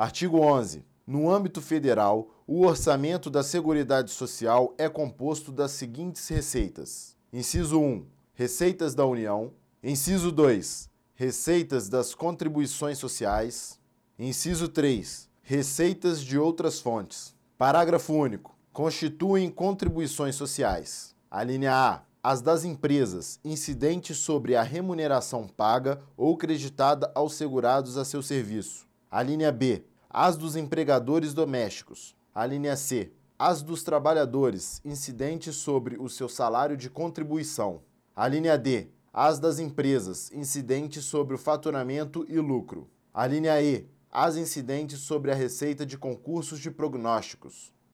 Artigo 11. No âmbito federal, o orçamento da Seguridade Social é composto das seguintes receitas: Inciso 1. Receitas da União. Inciso 2. Receitas das contribuições sociais. Inciso 3. Receitas de outras fontes. Parágrafo único. Constituem contribuições sociais. A linha A. As das empresas incidentes sobre a remuneração paga ou creditada aos segurados a seu serviço. A linha B as dos empregadores domésticos. A linha C, as dos trabalhadores incidentes sobre o seu salário de contribuição. A linha D, as das empresas incidentes sobre o faturamento e lucro. A linha E, as incidentes sobre a receita de concursos de prognósticos.